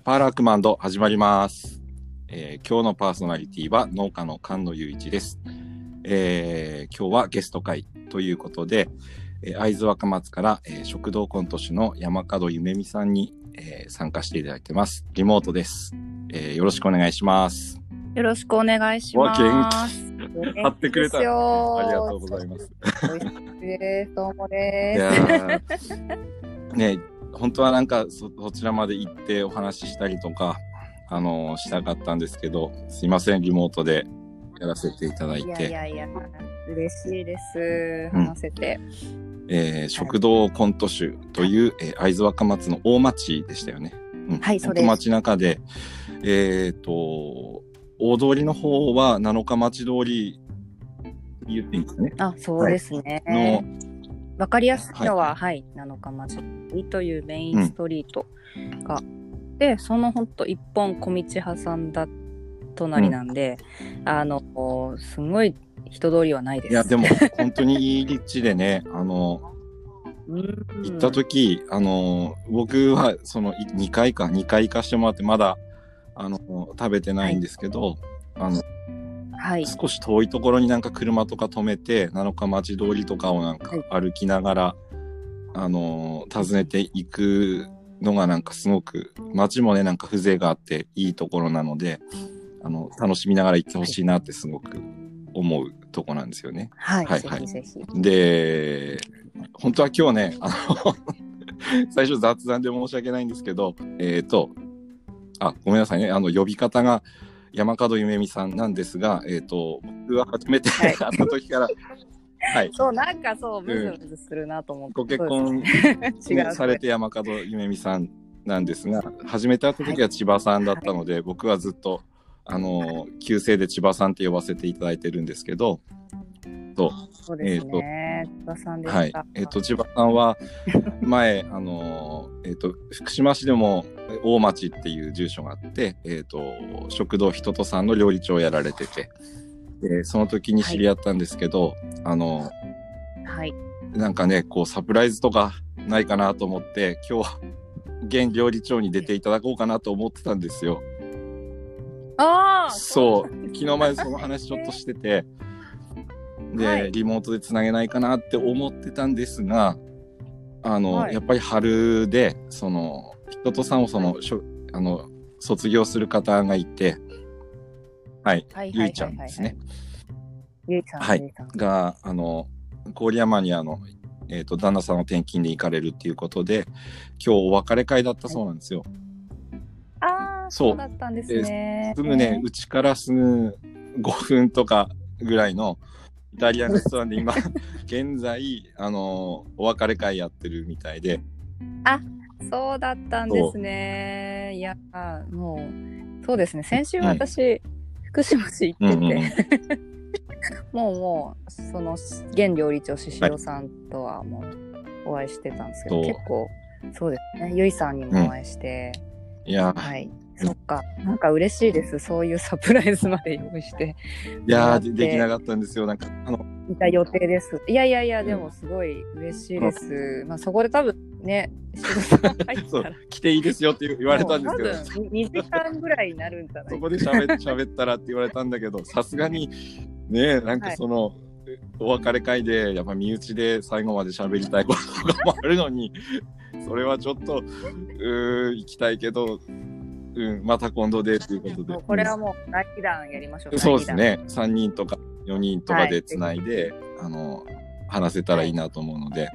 ーパーラークマンド始まります、えー今日のパーソナリティは農家の菅野雄一です、えー今日はゲスト会ということで、えー会津若松から、えー食堂コント師の山門ゆめみさんに、えー参加していただいてます。リモートです、えーよろしくお願いします。よろしくお願いします。元張ってくれたありがとうございます。どうもいです。ね本当はなんかそそちらまで行ってお話ししたりとか、あのーしたかったんですけど、すいません、リモートでやらせていただいいやて、いやいや、嬉しいです。うん話せて。えー食堂コント集という、えー会津若松の大町でしたよね。うんはいそうです本当街中で、えっ、と、大通りの方は七日町通り言っていいんですかね。あ、そうですね。の、わかりやすいのは、はい、七日町というメインストリートが、で、そのほんと一本小道挟んだ隣なんで、あの、すごい人通りはないです。いや、でも本当にいい立地でね、あの、うん、行った時、あの僕はその2回か2回行かしてもらってまだあの食べてないんですけど、あのはい。少し遠いところになんか車とか止めて七日町通りとかをなんか歩きながら、あの訪ねていくのがなんかすごく街もねなんか風情があっていいところなのであの楽しみながら行ってほしいなってすごく思うとこなんですよね。はい、はいはいぜひぜひ。で、本当は今日ね、あの、最初雑談で申し訳ないんですけど、えっ、と、あ、ごめんなさいね、あの、呼び方が山門ゆめみさんなんですが、えっ、と、僕は初めてはい。会った時から、はい、そう、なんかそう、ムズムズするなと思って。ご結婚、です 違う。されて山門ゆめみさんなんですが、初めて会った時は千葉さんだったので、僕はずっと、あの、旧姓で千葉さんって呼ばせていただいてるんですけど、そう、そうですね。千葉さんでした。はい。えっ、と、千葉さんは、前、あのー、えっ、と、福島市でも大町っていう住所があって、えっ、と、食堂人とさんの料理長をやられてて、で、その時に知り合ったんですけど、あのはい。ー、なんかね、こう、サプライズとかないかなと思って、今日、現料理長に出ていただこうかなと思ってたんですよ。ああそう、昨日までその話ちょっとしてて、で、はいリモートでつなげないかなって思ってたんですが、あの、はいやっぱり春で、その、人とさんをその、しょあの、卒業する方がいて、はい、はいゆいちゃんですね。。ゆいさん、はい。が、あの、郡山にあの、えっ、と、旦那さんの転勤で行かれるっていうことで、今日お別れ会だったそうなんですよ。ああ、そうそうだったんですね。すぐね、うちからすぐ5分とかぐらいのイタリアンレストランで今、現在、あのお別れ会やってるみたいで、そうだったんですね。いや、もう、そうですね。先週私、福島市行ってて、うんうん もうもう、その、現料理長、獅子さんとはもう、お会いしてたんですけど、そう結構、そうですね。ゆいさんにもお会いして、いや、はい。そっか。なんか嬉しいです。そういうサプライズまで用意していやーでできなかったんですよ。なんか、あの、いた予定です。いやいやいや、でもすごい嬉しいです。まあそこで多分ね、仕事が入ったら。来ていいですよって言われたんですけど、多分2時間ぐらいになるんじゃないそこで喋っ喋ったらって言われたんだけど、さすがに、ね、なんかその、お別れ会で、やっぱ身内で最後まで喋りたいこととかもあるのに、それはちょっと、うー行きたいけど、うん、また今度でっていうことで。これはもう第2弾やりましょう。そうですね。3人とか4人とかでつないで、あの、話せたらいいなと思うので。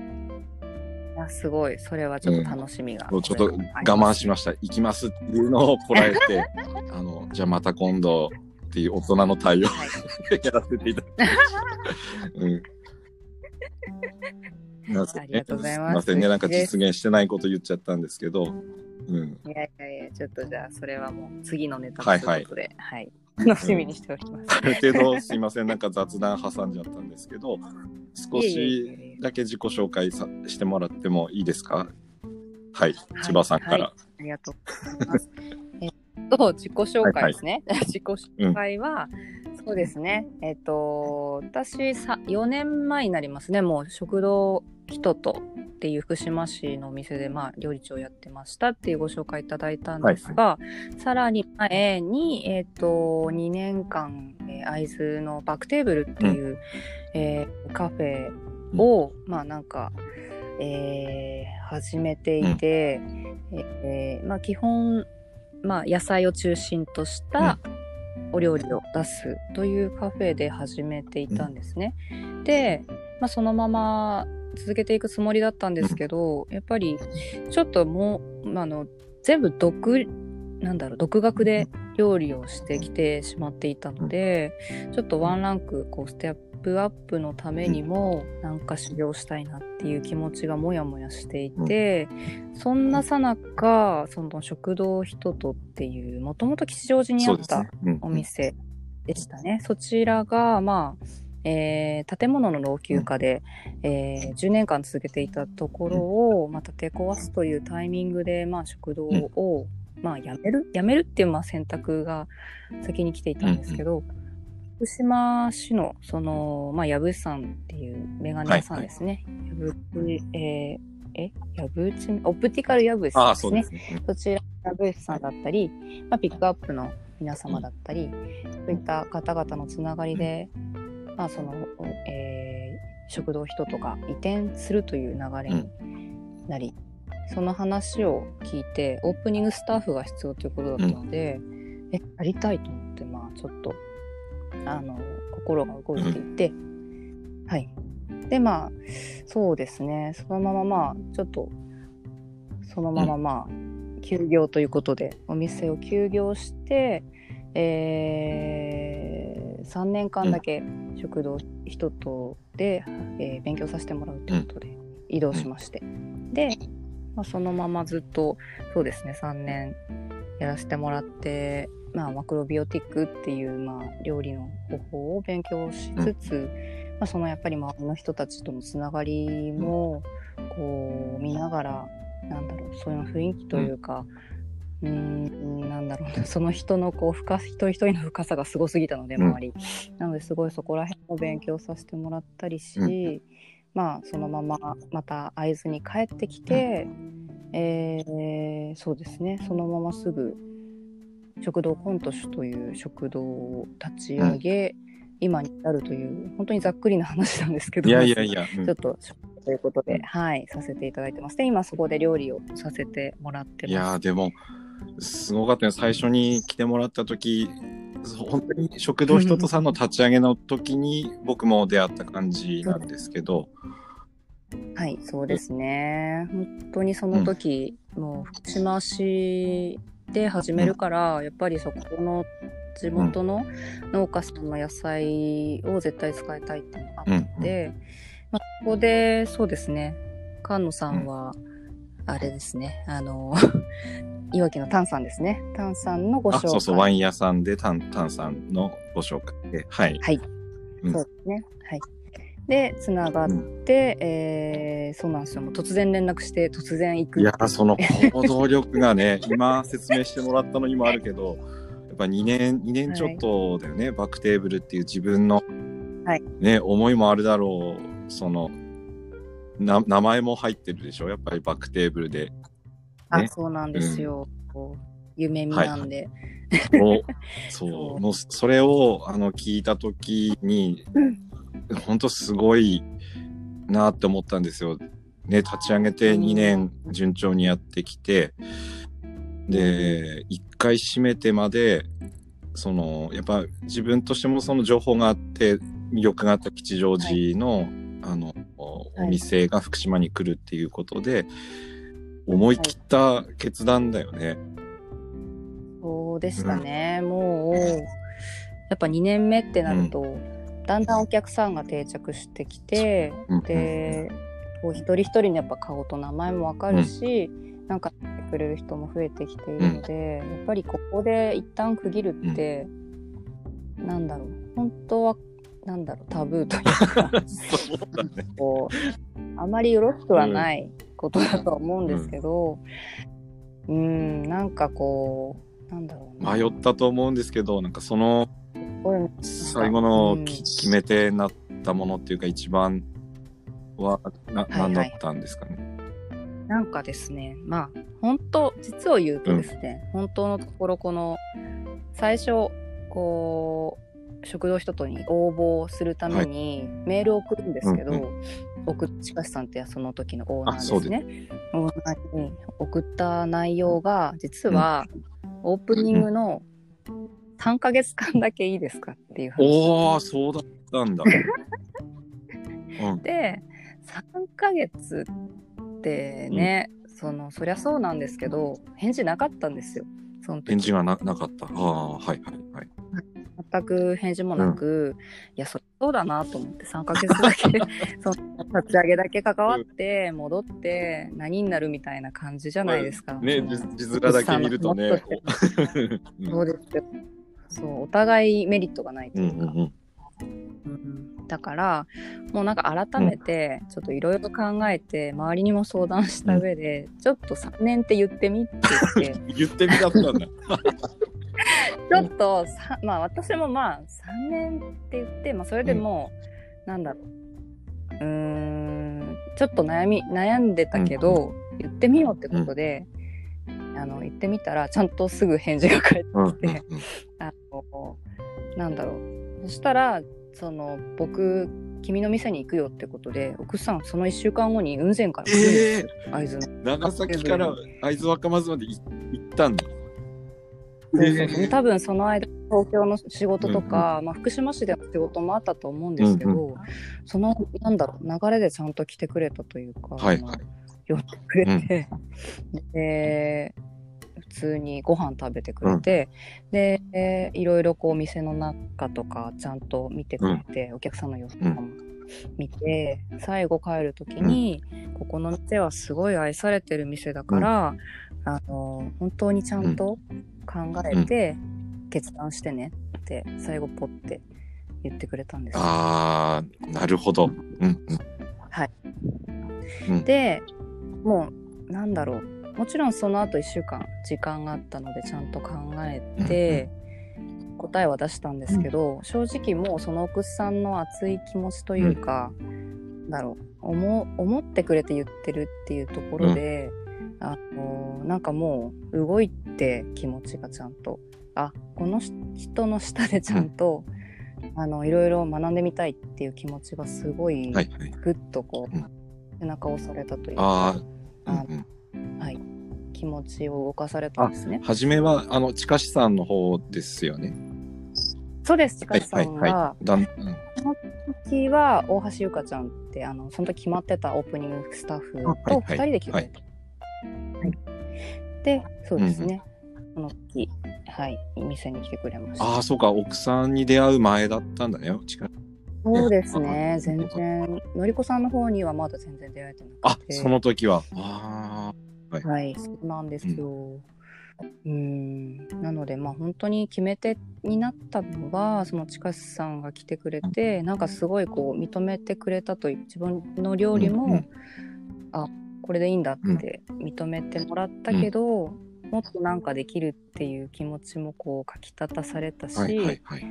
あすごい。それはちょっと楽しみが。もうちょっと我慢しました。行きますっていうのをこらえて、あの、じゃあまた今度っていう大人の対応はい やらせていただきました。うん。な ありがとうございますすいませんね。なんか実現してないこと言っちゃったんですけど、うん。いやいやいや、ちょっとじゃあそれはもう次のネタはいはいということで、はい。楽しみにしております。ある程度すいません。なんか雑談挟んじゃったんですけど、少しえだけ自己紹介さしてもらってもいいですか？はい。はい千葉さんから。ありがとうございます。えっと、自己紹介ですね。自己紹介は、そうですね。えっと、私さ、4年前になりますね。もう食堂人とっていう福島市のお店で、まあ、料理長やってましたっていうご紹介いただいたんですが、さらに前に、えっ、ー、と、2年間、えー、会津のバックテーブルっていう、うん、えー、カフェを、うん、まあなんか、えー、始めていて、うん、えー、まあ基本、まあ野菜を中心としたお料理を出すというカフェで始めていたんですね。で、まあそのまま続けていくつもりだったんですけど、やっぱりちょっともう、まあ、の全部独なんだろう独学で料理をしてきてしまっていたのでちょっとワンランクこうステップアップのためにもなんか修行したいなっていう気持ちがモヤモヤしていてそんなさなかその食堂ひととっていうもともと吉祥寺にあったお店でしたね。そちらがまあえー、建物の老朽化で、えー、10年間続けていたところを、まあ、建て壊すというタイミングで、まあ、食堂を、まあ、やめる？やめるっていうまあ選択が先に来ていたんですけど、福島市のその、まあ、矢吹さんっていうメガネ屋さんですね。矢吹、えー、え？矢吹オプティカル矢吹さんですね。そすね。そちら、矢吹さんだったり、まあ、ピックアップの皆様だったり、そういった方々のつながりで、まあそのえー、食堂人とか移転するという流れになり、うん、その話を聞いてオープニングスタッフが必要ということだったので、うん、えやりたいと思ってまあちょっとあの心が動いていて、うん、はい。でまあそうですね。そのまままあちょっとそのまままあ、休業ということでお店を休業してえー、3年間だけ食堂人とで、えー、勉強させてもらうということで移動しまして、で、まあ、そのままずっとそうですね3年やらせてもらって、まあ、マクロビオティックっていう、まあ、料理の方法を勉強しつつ、まあ、そのやっぱり周りの人たちとのつながりもこう見ながらなんだろうそういう雰囲気というか、うん、なんだろうな、その人のこう深、一人一人の深さがすごすぎたので、周り。うん、なので、すごいそこら辺も勉強させてもらったりし、うん、まあ、そのまままた会津に帰ってきて、えー、そうですね、そのまますぐ、食堂コントシュという食堂を立ち上げ、うん、今に至るという本当にざっくりな話なんですけどいやいやいや、うん、ちょっとということで、はい、させていただいてます。で、今そこで料理をさせてもらってます。いやでも、すごかったね。最初に来てもらった時、本当に食堂人とさんの立ち上げの時に僕も出会った感じなんですけど。はい、そうですね。本当にその時、うん、もう福島市で始めるから、うん、やっぱりそこの地元の農家さんの野菜を絶対使いたいっていうのがあって、うん、まあ、ここでそうですね菅野さんは、あれですねあのいわきの炭酸ですね。炭酸のご紹介。そうそう、ワイン屋さんで炭炭酸のご紹介で。はい。はい。うん、そうですね。はい。で、つながって、うん、えー、そうなんですよ。突然連絡して、突然行く。いや、その行動力がね、今説明してもらったのにもあるけど、やっぱ2年、2年ちょっとだよね、はい、バックテーブルっていう自分の、はい、ね、思いもあるだろう。その、な名前も入ってるでしょ？やっぱりバックテーブルであ、そうなんですよ。うん、夢見なんで。はい、そう、もうそれをあの聞いた時に、本当すごいなって思ったんですよ。ね、立ち上げて2年順調にやってきて、で、1回閉めてまで、その、やっぱ自分としてもその情報があって、魅力があった吉祥寺の、はい、あの、お店が福島に来るっていうことで、思い切った決断だよね。はい、そうでしたね、うん、もうやっぱ2年目ってなると、うん、だんだんお客さんが定着してきて、うん、で、こう一人一人のやっぱ顔と名前もわかるし、うん、なんかってくれる人も増えてきているので、やっぱりここで一旦区切るって、うん、なんだろう。本当はなんだろうタブーというか。ね、こうあまりよろしくはないことだと思うんですけど、うん、ん、なんかこう、なんだろう迷ったと思うんですけど、なんかその、最後の決め手になったものっていうか、一番はな、はいはい何だったんですかね？なんかですね、まあ、本当、実を言うとですね、本当のところ、この、最初、こう、食堂人とに応募するためにメールを送るんですけど、うん送っさんってその時のオーナーですね。オーナーに送った内容が、実は、オープニングの3ヶ月間だけいいですかっていう話。おお、そうだったんだ。うん。で3ヶ月ってね、そのそりゃそうなんですけど返事なかったんですよその時返事がななかった。ああ、はいはいはい。全く返事もなく、いやそそうだなと思って3ヶ月だけ その立ち上げだけ関わって戻って何になるみたいな感じじゃないですか。ね、その字字面だけ見るとね。そうですよそうお互いメリットがないとうんいうか、うんうん。うんだからもうなんか改めてちょっといろいろ考えて周りにも相談した上で、ちょっと3年って言ってみって言って 言ってみたったんだ。ちょっとさまあ私もまあ3年って言って、まあ、それでもう、なんだろう。うーんちょっと悩み悩んでたけど、言ってみようってことで、あの言ってみたらちゃんとすぐ返事が返ってうんうんであのなんだろう。そしたらその僕君の店に行くよってことで奥さんその1週間後に雲仙から会津長崎から会津若松までい行ったんだ。多分その間東京の仕事とか、まあ、福島市での仕事もあったと思うんですけど、うんそのなんだろう流れでちゃんと来てくれたというか、はいはい。寄ってくれて、で普通にご飯食べてくれて、でえーいろいろこう店の中とかちゃんと見てくれて、お客さんの様子とかも見て、最後帰る時に、ここの店はすごい愛されてる店だから、あの本当にちゃんと考えて決断してねって最後ポッて言ってくれたんですよ。ああ、なるほど。うん。うん。うん。でもうなんだろう。もちろんその後1週間時間があったのでちゃんと考えて答えは出したんですけど、正直もうその奥さんの熱い気持ちというか、なんだろう思思ってくれて言ってるっていうところで、あのなんかもう動いて気持ちがちゃんとあこの人の下でちゃんと、あのいろいろ学んでみたいっていう気持ちがすごいはいはい。ぐっとこう、うん背中を押されたというあかあ、うんうん。はい、気持ちを動かされたんですね。初めは、あの、近しさんの方ですよね。そうです、近はいさんはいはが、い。だんうんその時は大橋ゆかちゃんってあのその時決まってたオープニングスタッフあはいとはい2人で来てくれて、はいでそうですね、その時はい店に来てくれました。ああ、そうか、奥さんに出会う前だったんだね。近そうですねあ全然のりこさんの方にはまだ全然出会えてなあくて、その時は。あはい、そうなんですよ。うん、なのでまあ本当に決め手になったのはその近須さんが来てくれてなんかすごいこう認めてくれたという自分の料理も、うんうん。あこれでいいんだって認めてもらったけど、もっとなんかできるっていう気持ちもこうかきたたされたし、あ、はいはいはい。う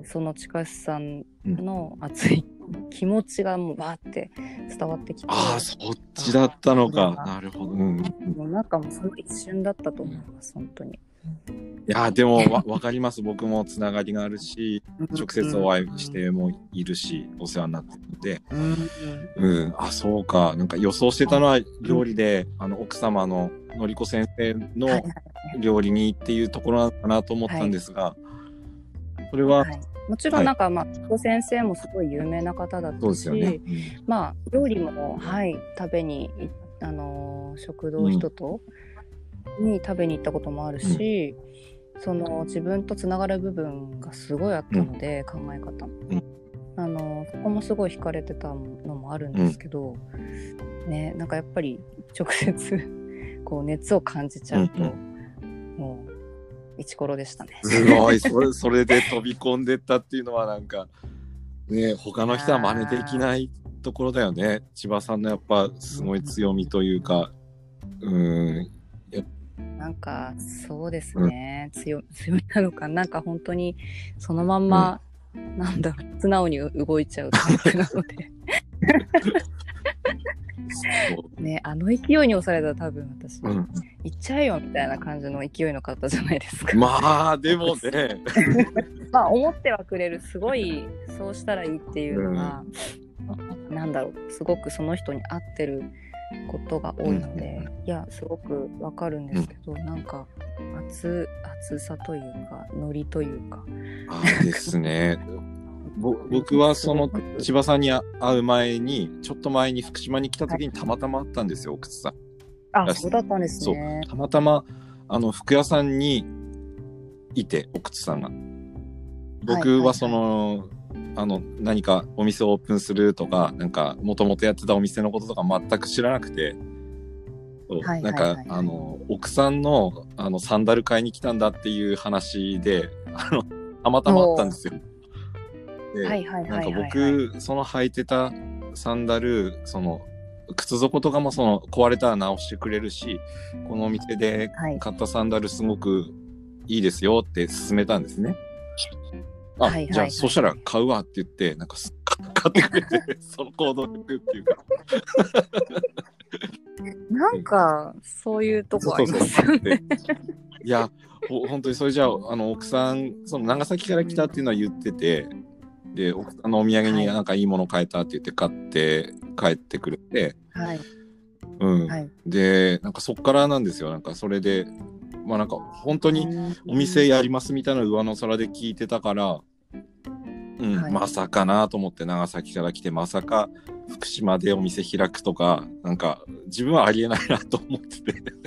んその近須さんの熱い気持ちがもうバーって伝わってきて。ああ、そっちだったのか。あなるほど。うんうん。もうなんかもうその一瞬だったと思います、本当に。いや、でもわ、わかります。僕もつながりがあるし、直接お会いしてもいるし、お世話になってるので、うん。うんうん、あ、そうか。なんか予想してたのは料理で、あの、奥様ののりこ先生のはいはい料理にっていうところなのかなと思ったんですが、それは、はいもちろんなんか、まあ、彦先生もすごい有名な方だったし、そうですよね。まあ、料理も、はい、食べにい、あのー食堂人と、に食べに行ったこともあるし、その自分とつながる部分がすごいあったので、考え方も。うん。あのーそこもすごい惹かれてたのもあるんですけど、ね、なんかやっぱり直接こう熱を感じちゃうと、うんもうイチコロでしたね。すごい、それ、それで飛び込んでったっていうのはなんか、ね、他の人は真似できないところだよね。千葉さんのやっぱすごい強みというか、うん、なんかそうですね、強強みなのか。なんか本当にそのまんま、なんだろう。素直に動いちゃうタイプなのでねあの勢いに押されたら多分私、うん、行っちゃえよみたいな感じの勢いの方じゃないですか。まあでもね、まあ思ってはくれる。すごいそうしたらいいっていうのは、なんだろう。すごくその人に合ってることが多いので、いやすごくわかるんですけど、なんか熱熱さというかノリというか。ああですね。ぼ僕はその千葉さんに会う前にちょっと前に福島に来た時にたまたま会ったんですよ奥津さん。あそうだったんですね。たまたまあの服屋さんにいて奥津さんが。僕はその、あの何かお店をオープンするとかなんかもともとやってたお店のこととか全く知らなくて。なんかあの奥さんのあのサンダル買いに来たんだっていう話であのたまたまあったんですよ。ではいはいなんか。僕その履いてたサンダルその靴底とかもその壊れたら直してくれるしこのお店ではい買ったサンダルすごくいいですよって勧めたんですね。あ、はいはいはいじゃあそしたら買うわって言ってなんかす 買ってくれて その行動力っていうかなんかそういうとこありますよね。いやほ本当にそれじゃああの奥さんその長崎から来たっていうのは言っててで奥さんのお土産にはい。なんかいいもの買えたって言って買って帰ってくれて、はい。うん。はい。でなんかそっからなんですよ。なんかそれでまあなんか本当にお店やりますみたいな上の空で聞いてたから、うんはい。まさかなと思って長崎から来てまさか福島でお店開くとかなんか自分はありえないなと思ってて。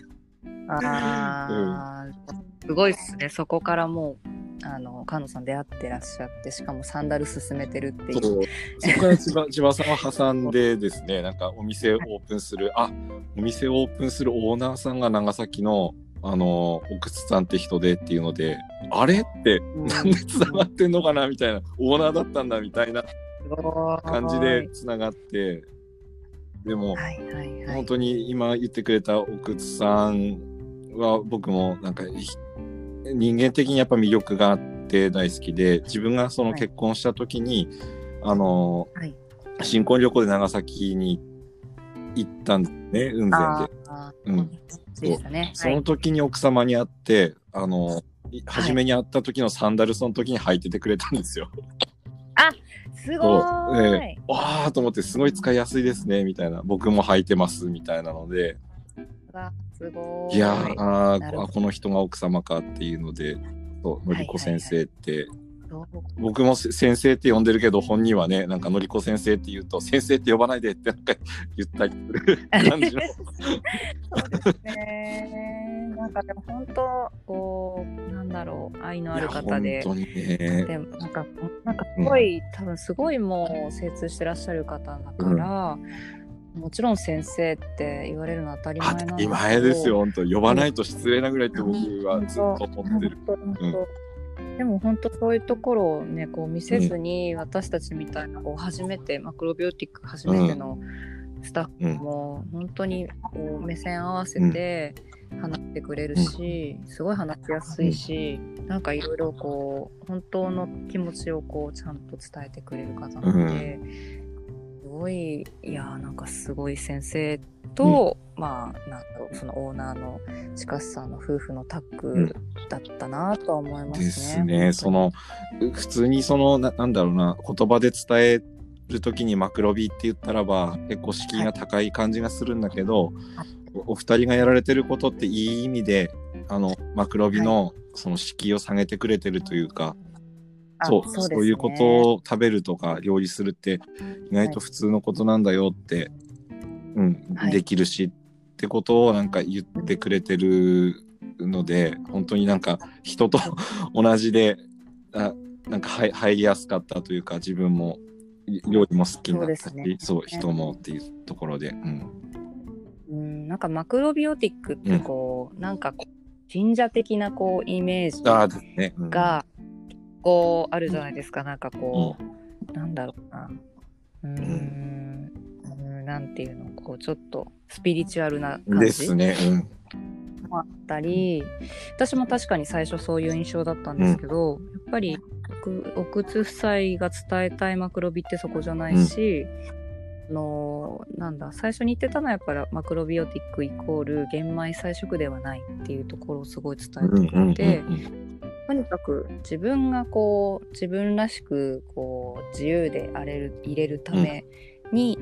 ああ、すごいっすね。そこからもう、あの、菅野さん出会ってらっしゃって、しかもサンダル勧めてるっていう。そうそこから千葉千葉さんを挟んでですねなんかお店をオープンするあお店をオープンするオーナーさんが長崎のあの奥津さんって人でっていうのであれってうんなんでつながってんのかなみたいなオーナーだったんだみたいな感じでつながってでもはいはいはい。本当に今言ってくれた奥津さんは僕もなんか人間的にやっぱ魅力があって大好きで自分がそのはい結婚した時に、あのはい新婚旅行で長崎に行ったんですね雲仙で。うんでしたね。その時に奥様に会って、あのい初めに会った時のサンダルその時に履いててくれたんですよ。すごい。えわーと思ってすごい使いやすいですねみたいな僕も履いてますみたいなので。わすごーい。いやーあこの人が奥様かっていうので、そうのりこ先生って、そう僕もせ先生って呼んでるけど、本人はね、なんかのりこ先生って言うと、先生って呼ばないでってなんか言ったりする感じの。そうですね。なんかでも本当こうなんだろう愛のある方で。本当にね。でもなんかなんかすごい、多分すごいもう精通してらっしゃる方だから、もちろん先生って言われるのは当たり前当なんたり前ですよ、本当。呼ばないと失礼なぐらいって僕はずっと思ってる。でも本当そういうところをねこう見せずに、私たちみたいなこう初めてマクロビオティック初めてのスタッフも本当にこう目線合わせて話してくれるし、すごい話しやすいし、なんかいろいろこう本当の気持ちをこうちゃんと伝えてくれる方なので、すごいいやーなんかすごい先生と、まあなんだろうそのオーナーの近須さんの夫婦のタッグだったなとは思いますね。ですね。その普通にそのななんだろうな言葉で伝える時にマクロビって言ったらば結構敷居が高い感じがするんだけど、おお二人がやられてることっていい意味であのマクロビのその敷居を下げてくれてるというか、あそうですね。そういうことを食べるとか料理するって意外と普通のことなんだよって、うんはい。できるしってことをなんか言ってくれてるので本当になんか人と 同じであなんか入入りやすかったというか自分も料理も好きになったしそうそう,、人もっていうところで、うん、うん、なんかマクロビオティックってこう、なんかこう神社的なこうイメージああですね、うん、がこうあるじゃないですか、なんかこう、なんだろうな。うーん。うん。なんていうのこうちょっとスピリチュアルな感でじすね、うん。もあったり私も確かに最初そういう印象だったんですけど、やっぱり奥奥津夫妻が伝えたいマクロビってそこじゃないし、のなんだ最初に言ってたのはやっぱりマクロビオティックイコール玄米菜食ではないっていうところをすごい伝えてくれて、とにかく自分がこう自分らしくこう自由であれる入れるために、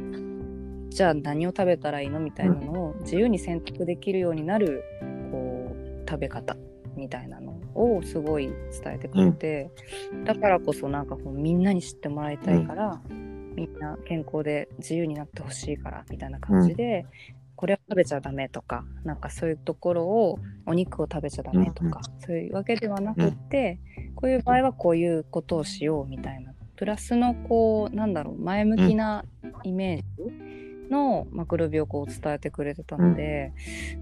じゃあ何を食べたらいいのみたいなのを自由に選択できるようになるこう食べ方みたいなのをすごい伝えてくれて、だからこそなんかこうみんなに知ってもらいたいから、みんな健康で自由になってほしいからみたいな感じで、これを食べちゃダメとかなんかそういうところをお肉を食べちゃダメとか、そういうわけではなくって、こういう場合はこういうことをしようみたいな。プラスのこうなんだろう前向きなイメージのマクロビをこう伝えてくれてたので、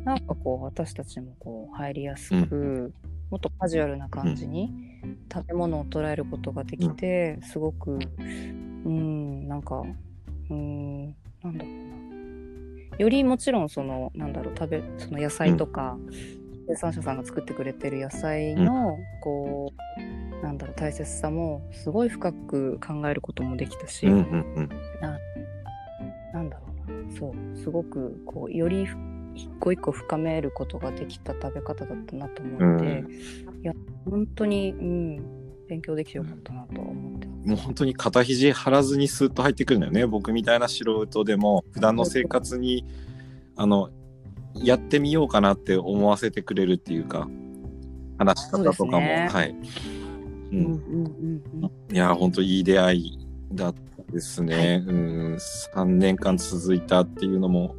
なんかこう私たちもこう入りやすく、もっとカジュアルな感じに食べ物を捉えることができて、すごくうんなんかうんなんだろうなよりもちろんそのなんだろう食べその野菜とか、生産者さんが作ってくれてる野菜の、こうなんだろう大切さもすごい深く考えることもできたし、うんうんうん。なんだろうな。そうすごくこうより一個一個深めることができた食べ方だったなと思うので、いや本当に、うん、勉強できてよかったなと思って。もう本当に肩肘張らずにスーッと入ってくるんだよね。僕みたいな素人でも普段の生活にあのやってみようかなって思わせてくれるっていうか話し方とかも、ね。はい、ううんんうんうん。いや本当いい出会いだったですね、うん。3年間続いたっていうのも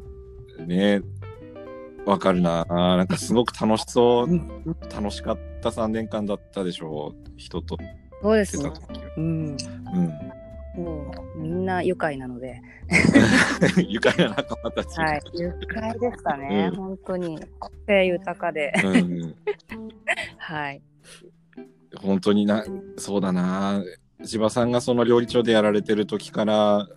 ねわかるななんかすごく楽しそううん。楽しかった3年間だったでしょう。人と。そうですね。うん、うん。もうみんな愉快なので、愉快な仲間たち。はい、愉快でしたね、うん。本当に。個性豊かで、うん、はい、本当にな、そうだな。千葉さんがその料理長でやられてる時から、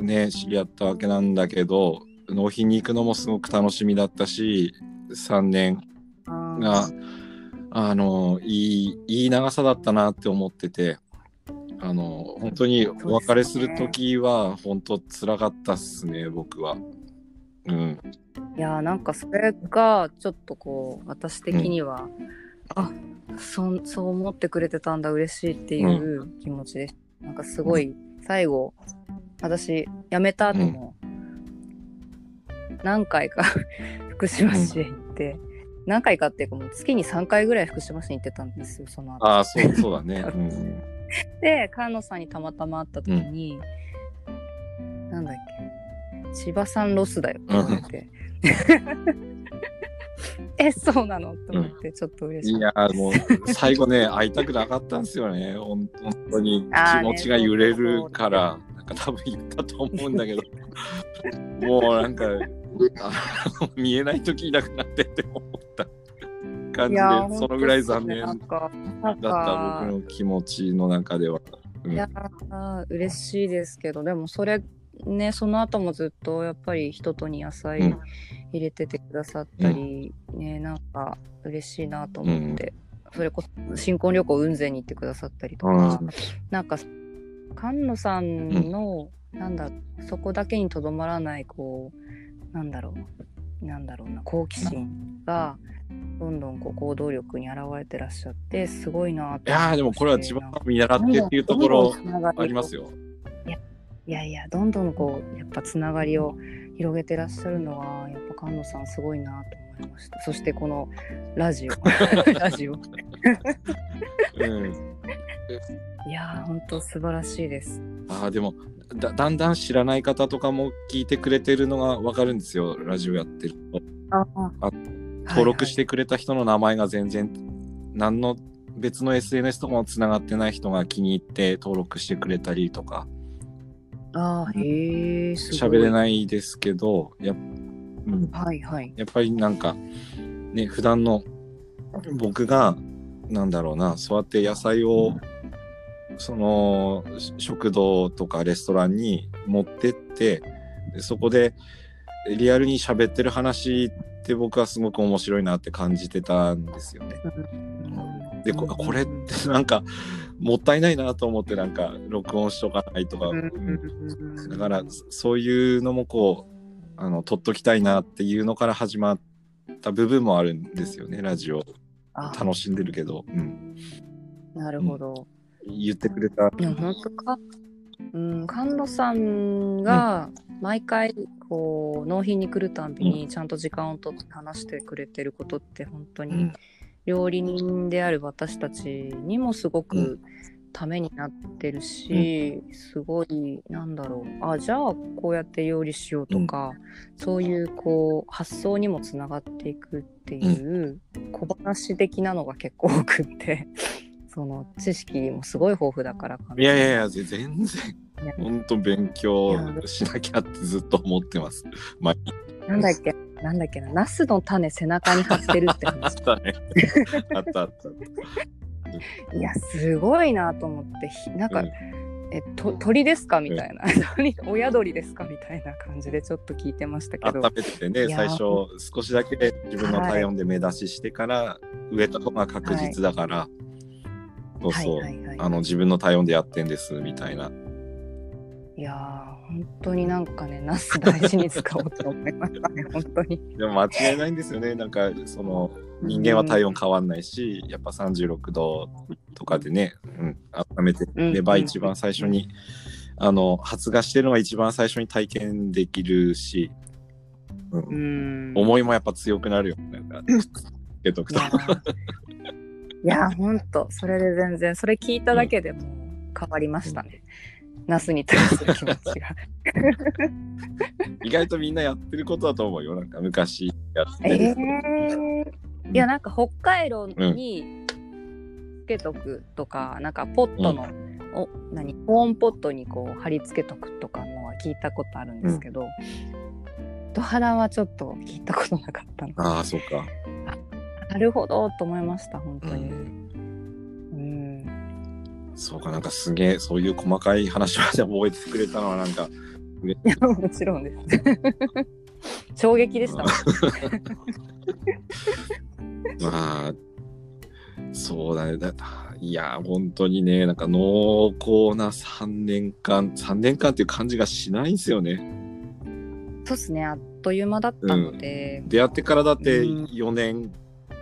ね、知り合ったわけなんだけど、納品に行くのもすごく楽しみだったし、3年が、あの、いい、いい長さだったなって思ってて、あの、本当にお別れする時は、本当辛かったっすね、僕は。うん。いやーなんかそれがちょっとこう私的には、あそそう思ってくれてたんだ嬉しいっていう気持ちでした、なんかすごい最後私辞めた後も何回か 福島市へ行って、何回かっていうかもう月に3回ぐらい福島市に行ってたんですよその後。ああ、そう、そうだね。うん。で菅野さんにたまたま会った時に、なんだっけ千葉さんロスだよって言われて。えそうなの？って思ってちょっと嬉しい、いやーもう最後ね会いたくなかったんですよね本当に。気持ちが揺れるから、なんか多分言ったと思うんだけど。もうなんか見えない時いなくなってって思った感じでそのぐらい残念だったか僕の気持ちの中では。うん。いやー嬉しいですけどでもそれねその後もずっとやっぱり人とに野菜うん。入れててくださったり、ねなんか嬉しいなと思って、それこそ新婚旅行雲仙に行ってくださったりとか、なんか菅野さんの、なんだそこだけにとどまらないこうなんだろうなんだろうな好奇心がどんどんこう行動力に現れてらっしゃってすごいなといやーでもこれは千葉さん見習ってっていうところありますよ。よ。いやいやどんどんこうやっぱつながりを広げてらっしゃるのはやっぱ菅野さんすごいなと思いました。そしてこのラジオ ラジオうんいやー本当素晴らしいです。ああでもだだんだん知らない方とかも聞いてくれてるのが分かるんですよ。ラジオやってると。あ登録してくれた人の名前が全然、何の別の SNS とかもつながってない人が気に入って登録してくれたりとか。あーへえすごい。喋れないですけどや,、うん、はいはい。やっぱりなんかね普段の僕がなんだろうなそうやって野菜をそのし食堂とかレストランに持ってってでそこでリアルに喋ってる話って僕はすごく面白いなって感じてたんですよね。うん。でここれってなんかもったいないなと思ってなんか録音しとかないとか、だからそういうのもこうあの取っときたいなっていうのから始まった部分もあるんですよねラジオ。楽しんでるけど、うん、なるほど、うん、言ってくれた。いや本当か。うん菅野さんが毎回こう納品に来るたんびにちゃんと時間をとって話してくれてることって本当に、うん。料理人である私たちにもすごくためになってるし、うん、すごいなんだろう。あじゃあこうやって料理しようとか、うん、そういうこう発想にもつながっていくっていう小話的なのが結構多くってその知識もすごい豊富だからかな。いやいやいや全然。本当勉強しなきゃってずっと思ってます。まあ、なんだっけ？なんだっけな、ナスの種背中に貼ってるって話。あったね。あったあった。いや、すごいなと思って、なんか、うん、えと鳥ですかみたいな、うん、親鳥ですかみたいな感じでちょっと聞いてましたけど。温めててね、最初少しだけ自分の体温で目出ししてから、はい、植えた方が確実だから、はい、そうそう、はいはいはい、あの自分の体温でやってんですみたいな。いや本当になんかね、ナス大事に使おうと思いましたね、本当に。でも間違いないんですよね、なんかその人間は体温変わんないし、うん、やっぱ36度とかでね、うん、温めてれば一番最初に、うん、あの発芽してるのが一番最初に体験できるし、うん、うん。思いもやっぱ強くなるよ、なんか、けとくと。いや、ほんと、それで全然、それ聞いただけでも変わりましたね。ナスに対する気持ちが。意外とみんなやってることだと思うよなんか昔やってる、えー、いやなんか北海道につけとくとか、うん、なんかポットの、うん、お何保温ポットにこう貼り付けとくとかのは聞いたことあるんですけど、うん、ドハラはちょっと聞いたことなかったの。ああそうかなるほどと思いました本当に。うんそうか、なんかすげえ、そういう細かい話まで覚えてくれたのは、なんか。いや、もちろんです。衝撃でした。まあ、そうだね。だいや、本当にね、なんか濃厚な3年間、3年間っていう感じがしないんですよね。そうですね、あっという間だったので。うん、出会ってからだって4年、うん、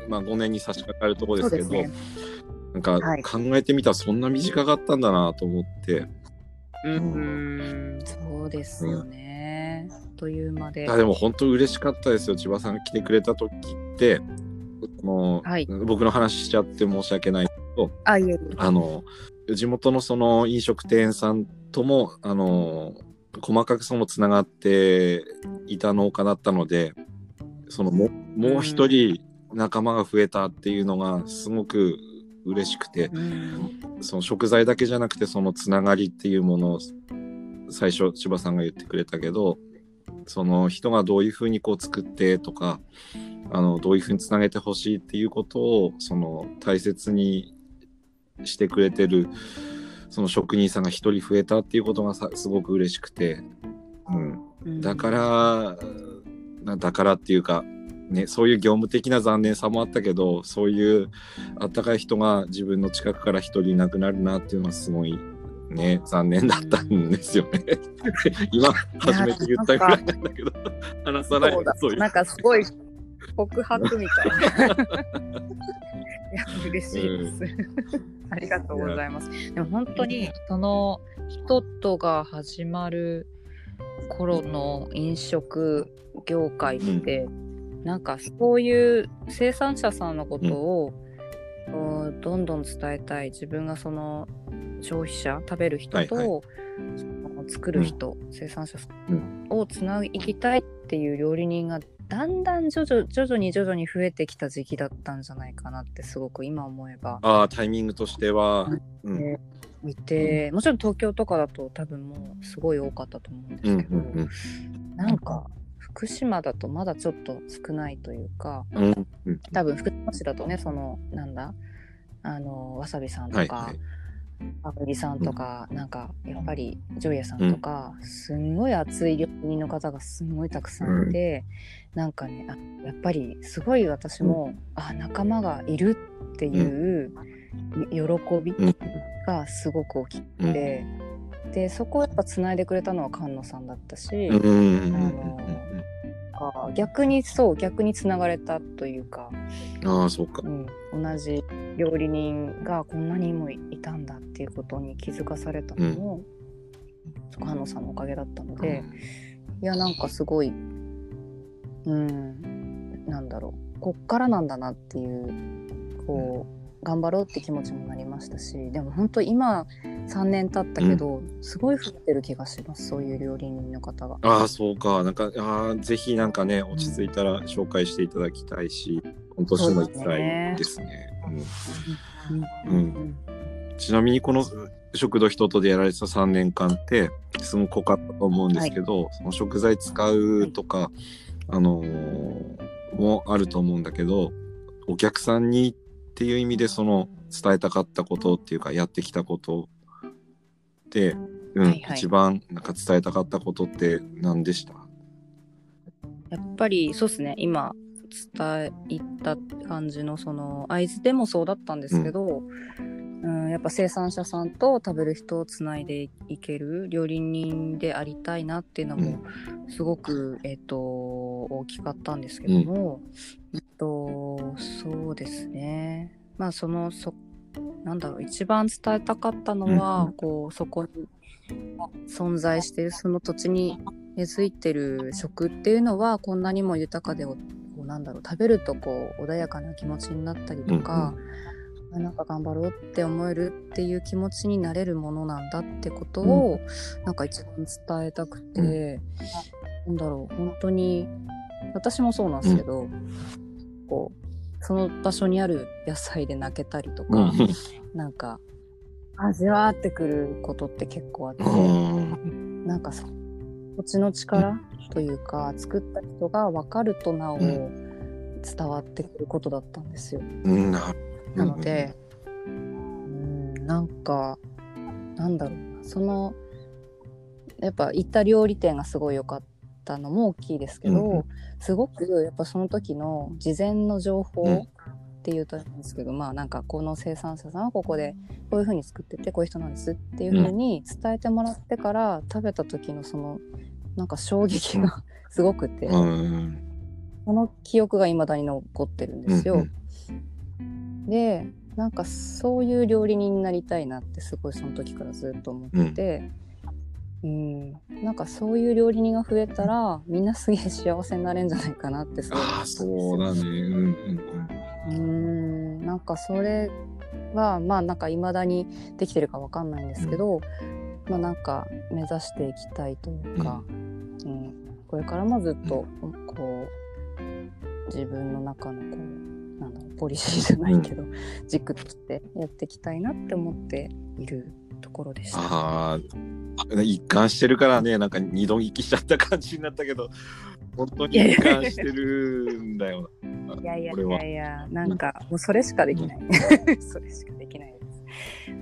まあ5年に差し掛かるところですけど、ね、なんか考えてみたらそんな短かったんだなと思って。うん、そうですよね。うん、というまで。あでも本当嬉しかったですよ。千葉さんが来てくれた時ってもう、はい、僕の話しちゃって申し訳ないけどあいえあの地元のその飲食店さんともあの細かくそのつながっていた農家だったのでそのももう一人仲間が増えたっていうのがすごく嬉しくて、うん、その食材だけじゃなくてそのつながりっていうものを最初千葉さんが言ってくれたけどその人がどういうふうにこう作ってとかあのどういうふうにつなげてほしいっていうことをその大切にしてくれてるその職人さんが一人増えたっていうことがさすごく嬉しくて、うん、だからだからっていうかね、そういう業務的な残念さもあったけどそういうあったかい人が自分の近くから一人いなくなるなっていうのはすごいね残念だったんですよね。今初めて言ったぐらいなんだけど話さないそういうなんかすごい告白みたいな。いや嬉しいです、うん、ありがとうございます。でも本当にその人とが始まる頃の飲食業界って、うんなんかそういう生産者さんのことを、うん、どんどん伝えたい。自分がその消費者食べる人と、はいはい、作る人、うん、生産者さんをつなぎたいっていう料理人がだんだん徐々徐々に徐々に増えてきた時期だったんじゃないかなってすごく今思えば。あタイミングとしては。うん、見て、もちろん東京とかだと多分もうすごい多かったと思うんですけど、うんうんうん、なんか福島だとまだちょっと少ないというか、うん、多分福島市だとねそのなんだあのわさびさんとか、はいはい、あぶりさんとか、なんかやっぱりジョイヤさんとか、すんごい熱い料理人の方がすんごいたくさんいて、なんかねあやっぱりすごい私も、あ仲間がいるっていう喜びがすごく大きくて、でそこをやっぱつないでくれたのは菅野さんだったし、うん。あのあ逆にそう逆につながれたというか、ああそうか。う。ん、同じ料理人がこんなにもいたんだっていうことに気づかされたのも、菅野さんのおかげだったので、いやなんかすごいうんなんだろうこっからなんだなっていうこう頑張ろうって気持ちもなりましたしでも本当今3年経ったけど、すごい増えてる気がします。そういう料理人の方が。ああそうか。なんかあーぜひなんかね落ち着いたら紹介していただきたいし今年も行きたいですね。うん。うんちなみにこの食堂人とでやられてた3年間ってすごく濃かったと思うんですけど、その食材使うとか、あのーもあると思うんだけどお客さんにっていう意味でその伝えたかったことっていうかやってきたことで、うんはいはい。一番なんか伝えたかったことって何でした？やっぱりそうですね。今伝えた感じのその会津でもそうだったんですけど、うん。やっぱ生産者さんと食べる人をつないでいける料理人でありたいなっていうのもすごく、えっと大きかったんですけども、えっとそうですね。まあそのそなんだろう一番伝えたかったのは、うんこうそこに存在しているその土地に根付いてる食っていうのはこんなにも豊かでこうなんだろう食べるとこう穏やかな気持ちになったりとか、あなんか頑張ろうって思えるっていう気持ちになれるものなんだってことを、なんか一番伝えたくて、なんだろう本当に私もそうなんですけど、こうその場所にある野菜で泣けたりとか、うん。なんか味わってくることって結構あって。うん。なんかそ土地の力というか、作った人が分かるとなおん。伝わってくることだったんですよ。なので、うん、なんかなんだろうな。そのやっぱ行った料理店がすごい良かったのも大きいですけど、うんうん。すごくやっぱその時の事前の情報うん。っていうとなんですけど、まあなんかこの生産者さんはここでこういう風に作っててこういう人なんですっていう風に伝えてもらってから食べた時のそのなんか衝撃がすごくて、うんその記憶が未だに残ってるんですよ。うん。でなんかそういう料理人になりたいなってすごいその時からずっと思ってて、うんなんかそういう料理人が増えたらみんなすげえ幸せになれんじゃないかなってすごいあそうだね。うんうんなんかそれはまあなんか未だにできてるかわかんないんですけど、まあなんか目指していきたいというか、うん。これからもずっとこう自分の中のこうなんだろうポリシーじゃないけど、軸としてやっていきたいなって思っているところでした。ああ一貫してるからねなんか二度聞きしちゃった感じになったけど本当に一貫してるんだよな。いやいやいやいや、なんかもうそれしかできない。それしかできないで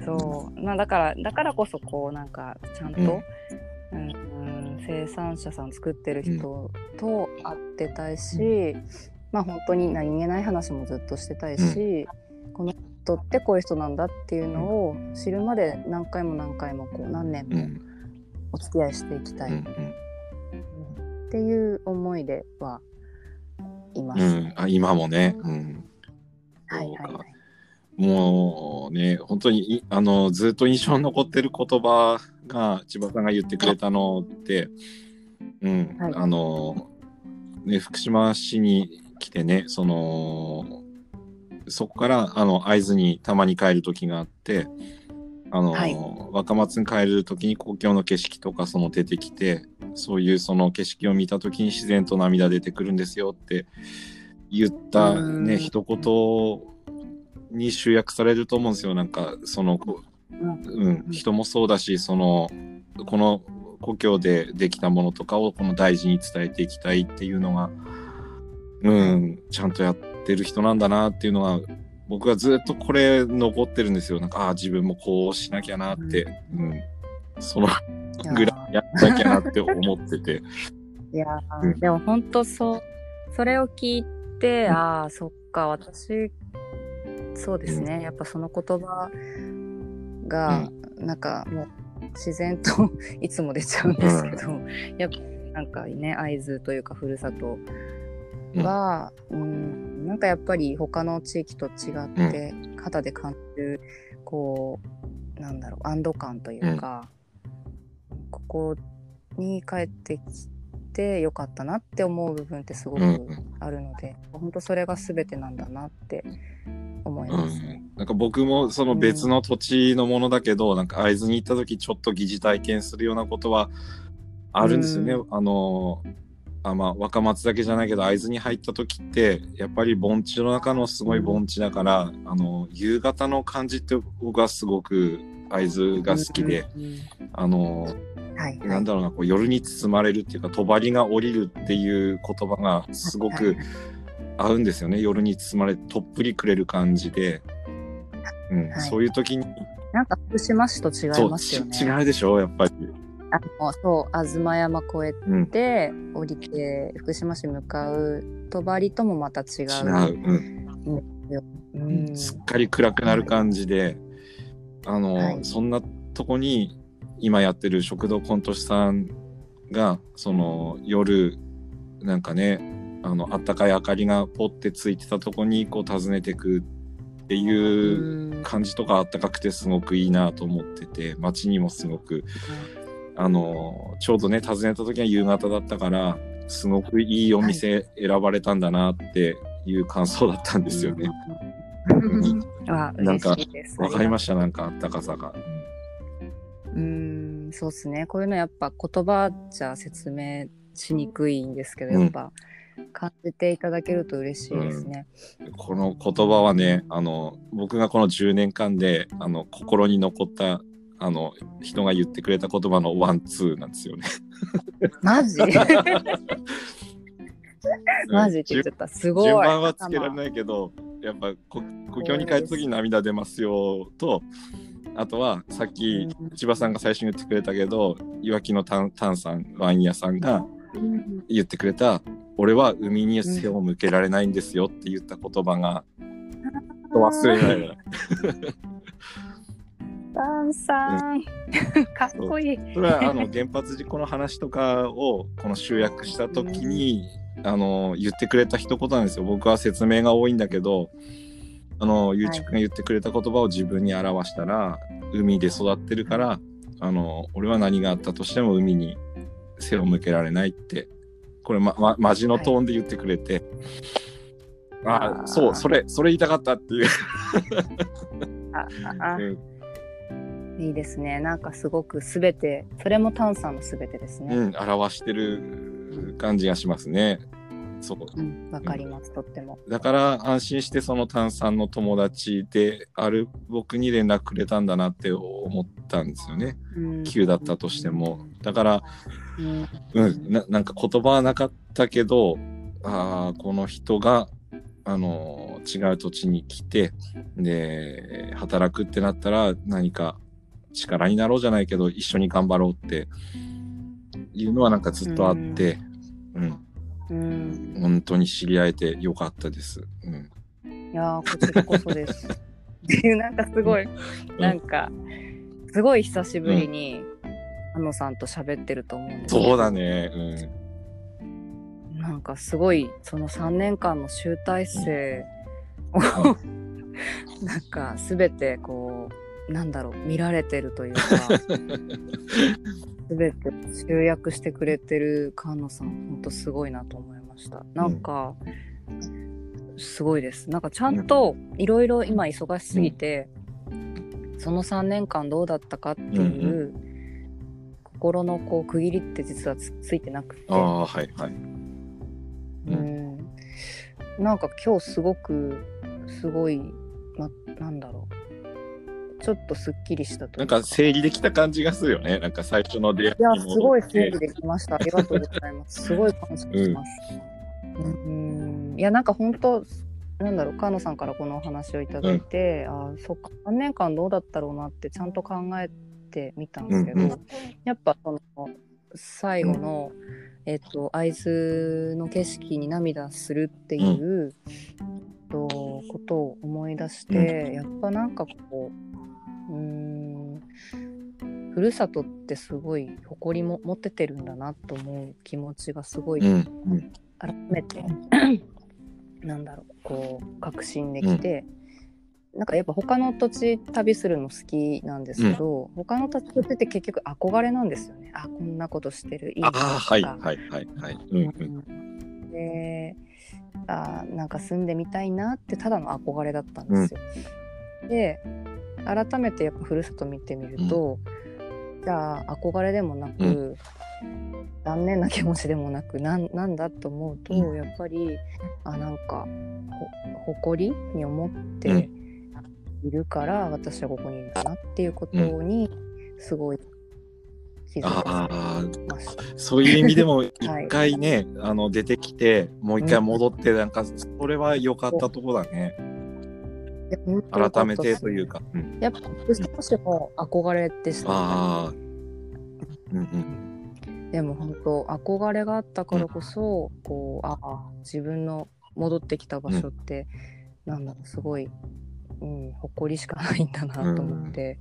す。そう、まあだからだからこそこうなんかちゃんと、うん。うん生産者さん作ってる人と会ってたいし、まあ本当に何気ない話もずっとしてたいし、この人ってこういう人なんだっていうのを知るまで何回も何回もこう何年もうん。お付き合いしていきたいっうん。ていう思いではいます。うん。うんあ今もね。うん。はいはいはい。もうね本当にいあのずっと印象に残ってる言葉が千葉さんが言ってくれたのって、うん。はい。あのね福島市に来てねそのそこからあの会津にたまに帰る時があってあの、はい。若松に帰る時に公共の景色とかその出てきてそういうその景色を見た時に自然と涙出てくるんですよって言ったうん。ね一言に集約されると思うんですよ。なんかその、うん、人もそうだしそのこの故郷でできたものとかをこの大事に伝えていきたいっていうのが、うん、ちゃんとやってる人なんだなっていうのは僕はずっとこれ残ってるんですよ。なんか、ああ、自分もこうしなきゃなって、うん。そのぐらいやんなきゃなって思ってて。いやー、うん。でも本当そうそれを聞いて、うん。ああそっか私そうですね、やっぱその言葉が、なんかもう自然と いつも出ちゃうんですけど、やっぱなんかね会津というかふるさとは、うん。なんかやっぱり他の地域と違って、肌で感じるこうなんだろう安堵感というか、ここに帰ってきてよかったなって思う部分ってすごくうん。うんあるので、本当それが全てなんだなって思いますね。なんか僕もその別の土地のものだけど、なんか会津に行った時ちょっと疑似体験するようなことはあるんですよね。うあのあまあ若松だけじゃないけど会津に入った時ってやっぱり盆地の中のすごい盆地だから、あの夕方の感じって僕はすごく会津が好きで、あのはいはないんだろうなこう夜に包まれるっていうか帳が降りるっていう言葉がすごく合うんですよね。夜に包まれてとっぷりくれる感じで、うん。はいそういう時に。なんか福島市と違いますよね。ち違うでしょやっぱり。あのそう東山越えうん、て降りて福島市向かう帳ともまた違う。違う、うん。うん。すっかり暗くなる感じで、あの、はい。そんなとこに今やってる食堂コント師さんがその夜なんかねあのあったかい明かりがポッてついてたとこにこう訪ねてくっていううん。感じとかあったかくてすごくいいなと思ってて街にもすごくあのちょうどね訪ねた時は夕方だったからすごくいいお店選ばれたんだなっていう感想だったんですよね。あ なんか嬉しいです。わかりました。なんかあったかさが。うーんそうですね。こういうのやっぱ言葉じゃ説明しにくいんですけど、うんやっぱ感じていただけると嬉しいですね。この言葉はねあの僕がこの10年間であの心に残ったあの人が言ってくれた言葉のワンツーなんですよね。マジ？マジって言っちゃったすごい。順番はつけられないけどやっぱこ故郷に帰った時に涙出ますよとあとはさっきうん千葉さんが最初に言ってくれたけどいわきのタンタンさんワイン屋さんがうん言ってくれた「俺は海に背を向けられないんですよ」って言った言葉が忘れられない。ダンさん、かっこいい。それはあの原発事故の話とかをこの集約した時に、あの言ってくれた一言なんですよ。僕は説明が多いんだけどあのゆうちくんが言ってくれた言葉を自分に表したら、海で育ってるからあの俺は何があったとしても海に背を向けられないってこれままマジのトーンで言ってくれて、ああーそうそれそれ言いたかったっていう、ああ。うんいいですね。なんかすごくすべて、それもタンさんのすべてですね。うん、表してる感じがしますね。そううん、わ、かります、とっても。だから安心してその炭酸の友達である僕に連絡くれたんだなって思ったんですよね。うん急だったとしても。だから、うん、うん、ななんか言葉はなかったけど、ああ、この人が、あの、違う土地に来て、で、働くってなったら何か力になろうじゃないけど、一緒に頑張ろうっていうのはなんかずっとあって、うん、うん、本当に知り合えてよかったです。うん。いやーこちらこそです。っていうなんかすごい、なんかすごい久しぶりに、あのさんと喋ってると思うんですけどそうだね。なんかすごいその3年間の集大成を、なんか全てこうなんだろう見られてるというか 全て集約してくれてる菅野さん本当すごいなと思いました。なんか、すごいです。なんかちゃんといろいろ今忙しすぎて、その3年間どうだったかっていう、心のこう区切りって実はつついてなくて。ああ、はいはい。うん、なんか今日すごくすごいななんだろうちょっとすっきりしたとないんか整理できた感じがするよね。なんか最初の出会いいやすごい整理できました。ありがとうございます。すごい感謝しますうん。いやなんか本当なんだろう川野さんからこのお話をいただいて、ああそっか3年間どうだったろうなってちゃんと考えてみたんですけど、うんうやっぱその最後の、えっと会津の景色に涙するっていう、えっとことを思い出して、やっぱなんかこううーん。ふるさとってすごい誇りも持っててるんだなと思う気持ちがすごいうんうん。改めてなんだろうこう確信できて、なんかやっぱ他の土地旅するの好きなんですけど、他の土地って結局憧れなんですよね。あこんなことしてるいいあ人とか。あはいはいはいはい。うんうん。うん。であなんか住んでみたいなってただの憧れだったんですよ。で改めてやっぱふるさと見てみると、じゃあ憧れでもなく、残念な気持ちでもなくなんなんだと思うと、うやっぱりあなんかほ誇りに思ってうん。いるから、私はここにいるんだなっていうことにすごい気づか。そういう意味でも 一回ね、あの出てきてもう一回戻ってなんかそれは良かったとこだね。改めてすというか。うん、やっぱ少しも憧れでした、ああ。うんうん。でも本当憧れがあったからこそ、こうああ自分の戻ってきた場所って、なんだろうすごい、うん、誇りしかないんだなと思って、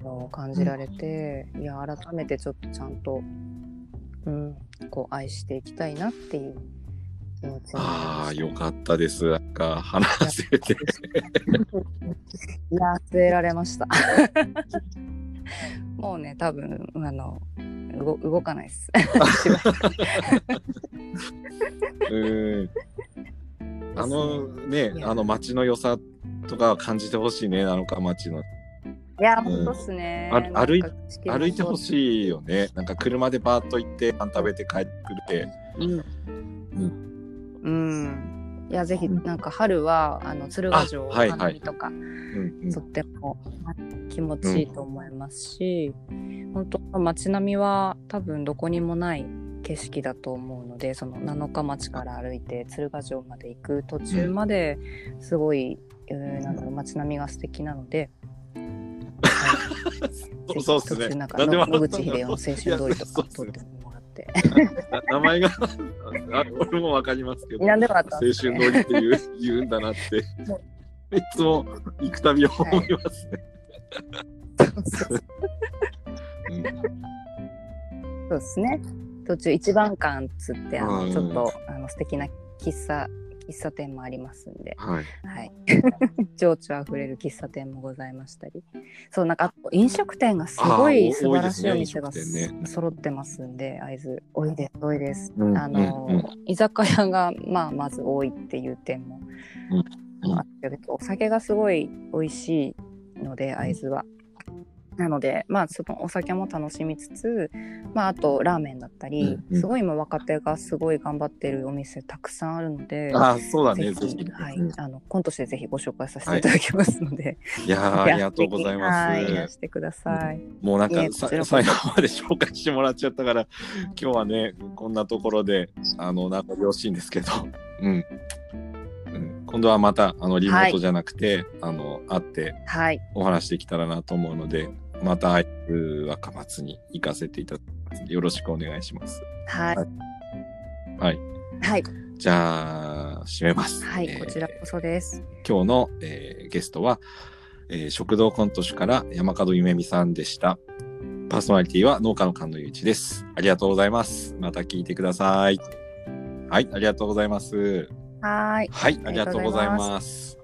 あの感じられて、いや改めてちょっとちゃんと、うん、こう愛していきたいなっていう気持ちにああよかったです。か話せて。いや据えられました。もうね多分あの動動かないです。うん。あのねあの街の良さとか感じてほしいねあのか町のいや本当っすね。歩い歩いてほしいよね。なんか車でバーッと行ってパン食べて帰ってくれて。うん。うん。いやぜひなんか春はあの鶴ヶ城花見とか、うんうん。とっても気持ちいいと思いますし、本当街並みは多分どこにもない景色だと思うのでその七日町から歩いて鶴ヶ城まで行く途中まですごい、えーなんだろう街並みが素敵なので。そうそうっすね。なんか野口英世の青春通りとかね通っても名前があ俺もわかりますけど。なんでもあった青春通りって言う言うんだなって。いつも行くたび思いますね。そうですね。途中一番館つってあうんのちょっとあの素敵な喫茶喫茶店もありますんで、はい。はい。情緒あふれる喫茶店もございましたり、そうなんか飲食店がすごい素晴らしいお店が揃ってますんで、会津多いです多いです。うんあの、うんうん居酒屋がまあまず多いっていう点も、うんうんあってお酒がすごい美味しいので会津は。なのでまあそのお酒も楽しみつつ、まあ、あとラーメンだったり、うんうんすごい今若手がすごい頑張ってるお店たくさんあるので。あ、そうだね。ぜひ。はいうん、あの、コンとしてぜひご紹介させていただきますので。いやー ありがとうございます。はい、いらしてください。もうなんか最後まで紹介してもらっちゃったから今日はねこんなところであのなんかよろしいんですけど、うんうん、今度はまたあのリモートじゃなくて、あの会ってはい、お話できたらなと思うのでまた若松に行かせていただきますのでよろしくお願いします。はい、はい、はい、じゃあ締めます。はい、えーこちらこそです。今日の、えーゲストは、えー食堂コント師から山門ゆめみさんでした。パーソナリティは農家の菅野祐一です。ありがとうございます。また聞いてください。はい、ありがとうございます。はい。はいありがとうございます。